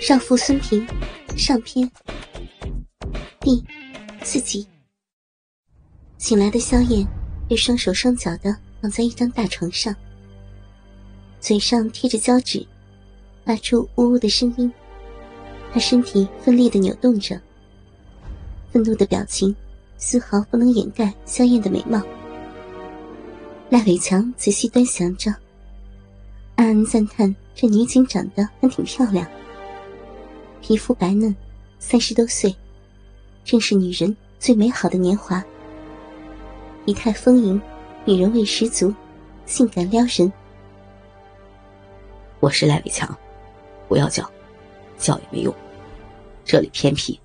少妇孙平上篇第四集。醒来的萧燕被双手双脚的绑在一张大床上，嘴上贴着胶纸，发出呜呜的声音。她身体奋力的扭动着，愤怒的表情丝毫不能掩盖萧燕的美貌。赖伟强仔细端详着，暗暗赞叹这女警长得还挺漂亮。皮肤白嫩，三十多岁，正是女人最美好的年华。仪态丰盈，女人味十足，性感撩人。我是赖伟强，不要叫，叫也没用。这里偏僻，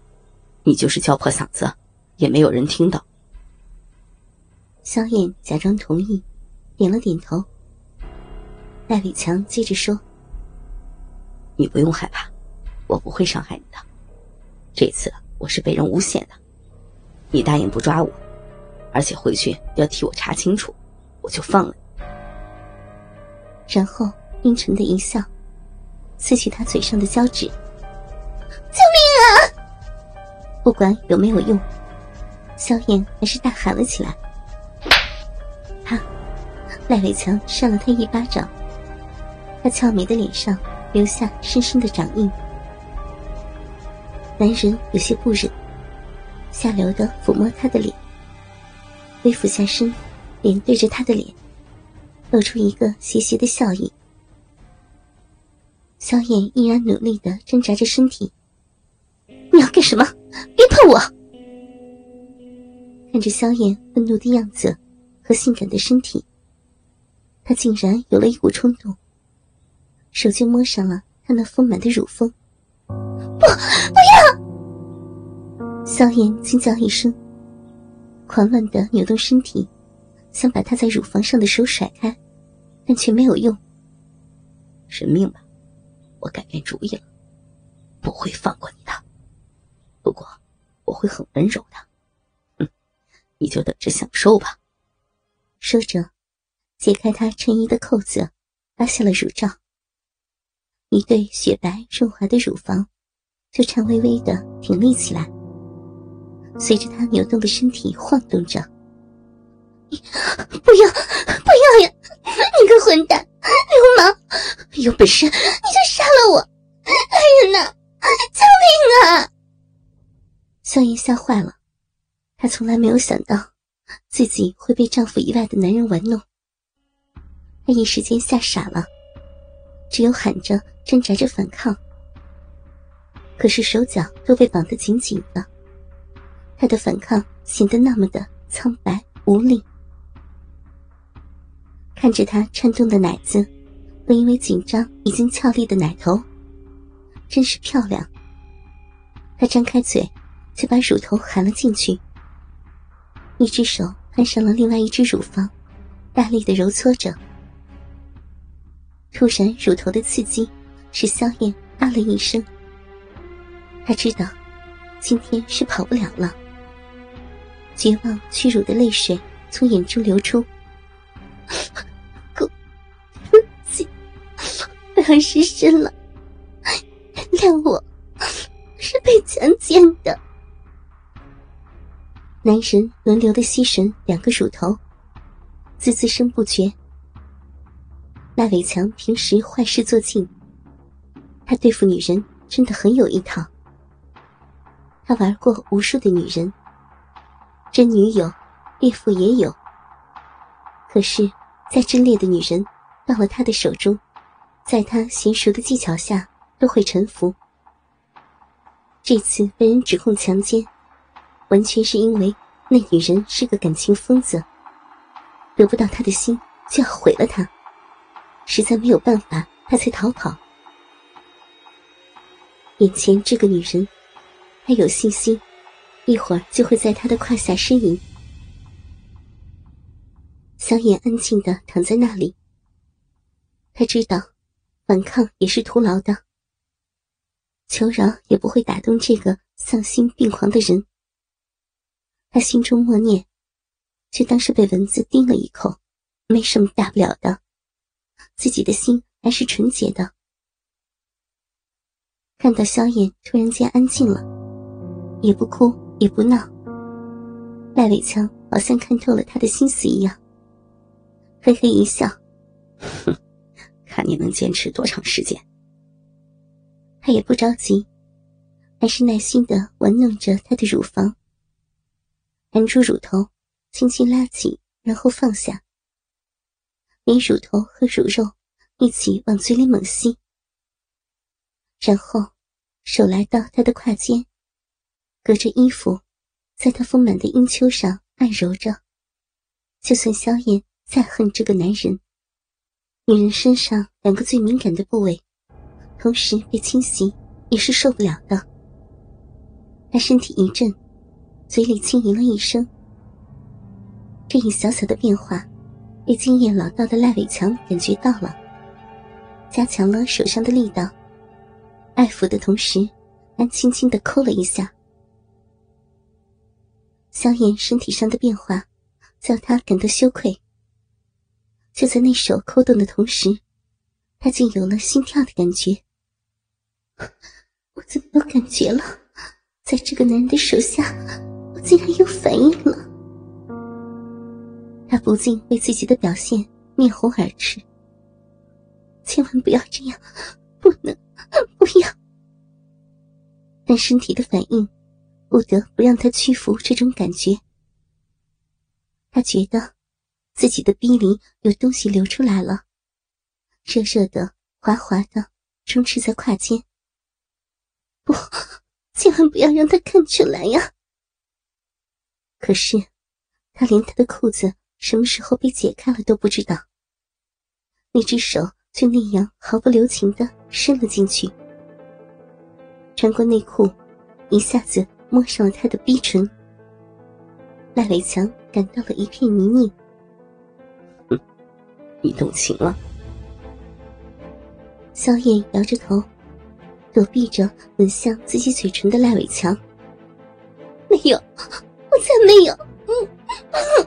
你就是叫破嗓子，也没有人听到。萧燕假装同意，点了点头。赖伟强接着说：“你不用害怕。”我不会伤害你的，这次我是被人诬陷的，你答应不抓我，而且回去要替我查清楚，我就放了你。然后阴沉的一笑，撕去他嘴上的胶纸。救命啊！不管有没有用，萧炎还是大喊了起来。啪！赖伟强扇了他一巴掌，他俏美的脸上留下深深的掌印。男人有些不忍，下流的抚摸她的脸，微俯下身，脸对着他的脸，露出一个邪邪的笑意。萧燕依然努力的挣扎着身体。你要干什么？别碰我！看着萧燕愤怒的样子和性感的身体，他竟然有了一股冲动，手就摸上了她那丰满的乳峰。不，不要！萧炎惊叫一声，狂乱的扭动身体，想把他在乳房上的手甩开，但却没有用。认命吧，我改变主意了，不会放过你的。不过，我会很温柔的。哼，你就等着享受吧。说着，解开他衬衣的扣子，拉下了乳罩。一对雪白润滑的乳房。就颤巍巍的挺立起来，随着他扭动的身体晃动着。不要，不要呀！你个混蛋，流氓！有本事你就杀了我！来人呐，救命啊！萧炎吓坏了，他从来没有想到自己会被丈夫以外的男人玩弄，他一时间吓傻了，只有喊着挣扎着反抗。可是手脚都被绑得紧紧的，他的反抗显得那么的苍白无力。看着他颤动的奶子，和因为紧张已经俏丽的奶头，真是漂亮。他张开嘴，就把乳头含了进去，一只手攀上了另外一只乳房，大力的揉搓着。突然，乳头的刺激使萧燕啊了一声。他知道，今天是跑不了了。绝望、屈辱的泪水从眼中流出。对不起，我要失身了，原谅我，是被强奸的。男人轮流的吸吮两个乳头，滋滋声不绝。那伟强平时坏事做尽，他对付女人真的很有一套。他玩过无数的女人，真女友、岳父也有。可是再真烈的女人，到了他的手中，在他娴熟的技巧下，都会臣服。这次被人指控强奸，完全是因为那女人是个感情疯子，得不到他的心就要毁了他，实在没有办法，他才逃跑。眼前这个女人。他有信心，一会儿就会在他的胯下呻吟。小野安静的躺在那里。他知道，反抗也是徒劳的，求饶也不会打动这个丧心病狂的人。他心中默念，就当是被蚊子叮了一口，没什么大不了的，自己的心还是纯洁的。看到萧炎突然间安静了，也不哭也不闹，赖伟强好像看透了他的心思一样，嘿嘿一笑：“哼，看你能坚持多长时间。”他也不着急，还是耐心的玩弄着她的乳房，含住乳头，轻轻拉起，然后放下，连乳头和乳肉一起往嘴里猛吸。然后，手来到他的胯间，隔着衣服，在他丰满的阴丘上按揉着。就算萧炎再恨这个男人，女人身上两个最敏感的部位，同时被侵袭，也是受不了的。他身体一震，嘴里轻吟了一声。这一小小的变化，被经验老道的赖伟强感觉到了，加强了手上的力道。爱抚的同时，还轻轻的抠了一下。萧炎身体上的变化，叫他感到羞愧。就在那手抠动的同时，他竟有了心跳的感觉。我怎么有感觉了？在这个男人的手下，我竟然有反应了。他不禁为自己的表现面红耳赤。千万不要这样，不能。不要！但身体的反应不得不让他屈服这种感觉。他觉得自己的逼里有东西流出来了，热热的、滑滑的，充斥在胯间。不，千万不要让他看出来呀！可是，他连他的裤子什么时候被解开了都不知道。那只手就那样毫不留情的。伸了进去，穿过内裤，一下子摸上了他的逼唇。赖伟强感到了一片泥泞。哼，你动情了。萧燕摇着头，躲避着吻向自己嘴唇的赖伟强。没有，我才没有。嗯，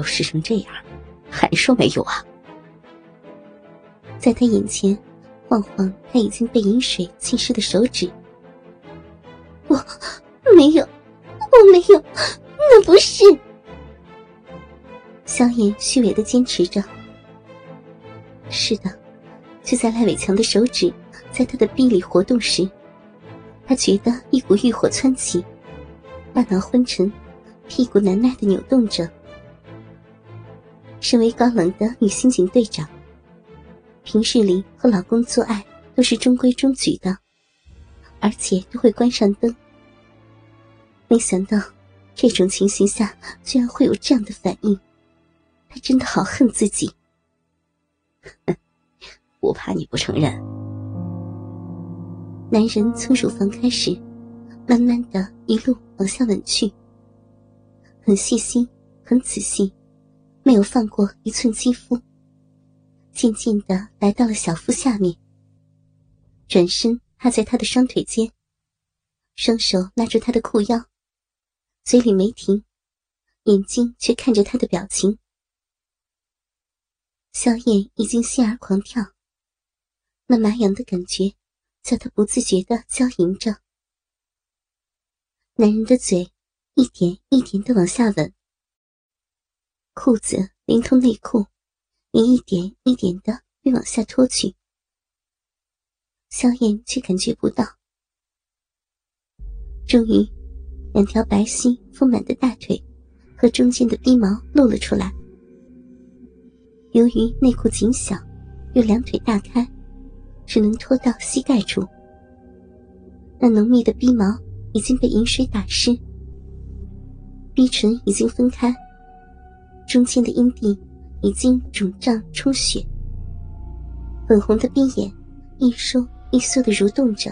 都湿成这样，还说没有啊？在他眼前，晃晃他已经被饮水浸湿的手指。我没有，我没有，那不是。萧炎虚伪的坚持着。是的，就在赖伟强的手指在他的臂里活动时，他觉得一股欲火窜起，大脑昏沉，屁股难耐的扭动着。身为高冷的女刑警队长。平日里和老公做爱都是中规中矩的，而且都会关上灯。没想到这种情形下居然会有这样的反应，他真的好恨自己。不怕你不承认。男人从乳房开始，慢慢的一路往下吻去，很细心，很仔细，没有放过一寸肌肤。渐渐的来到了小腹下面，转身趴在他的双腿间，双手拉住他的裤腰，嘴里没停，眼睛却看着他的表情。萧燕已经心儿狂跳，那麻痒的感觉叫他不自觉的娇吟着。男人的嘴一点一点的往下吻，裤子连同内裤。也一点一点的被往下拖去，萧炎却感觉不到。终于，两条白皙丰满的大腿和中间的逼毛露了出来。由于内裤紧小，又两腿大开，只能拖到膝盖处。那浓密的逼毛已经被饮水打湿，逼唇已经分开，中间的阴蒂。已经肿胀充血，粉红的闭眼一收一缩的蠕动着，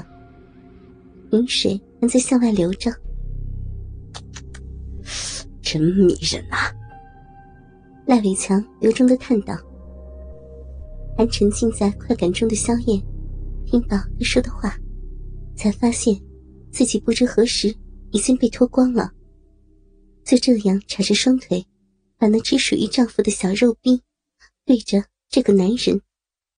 饮水还在向外流着，真迷人啊！赖伟强由衷的叹道。还沉浸在快感中的萧燕，听到他说的话，才发现自己不知何时已经被脱光了，就这样叉着双腿。把那只属于丈夫的小肉逼。对着这个男人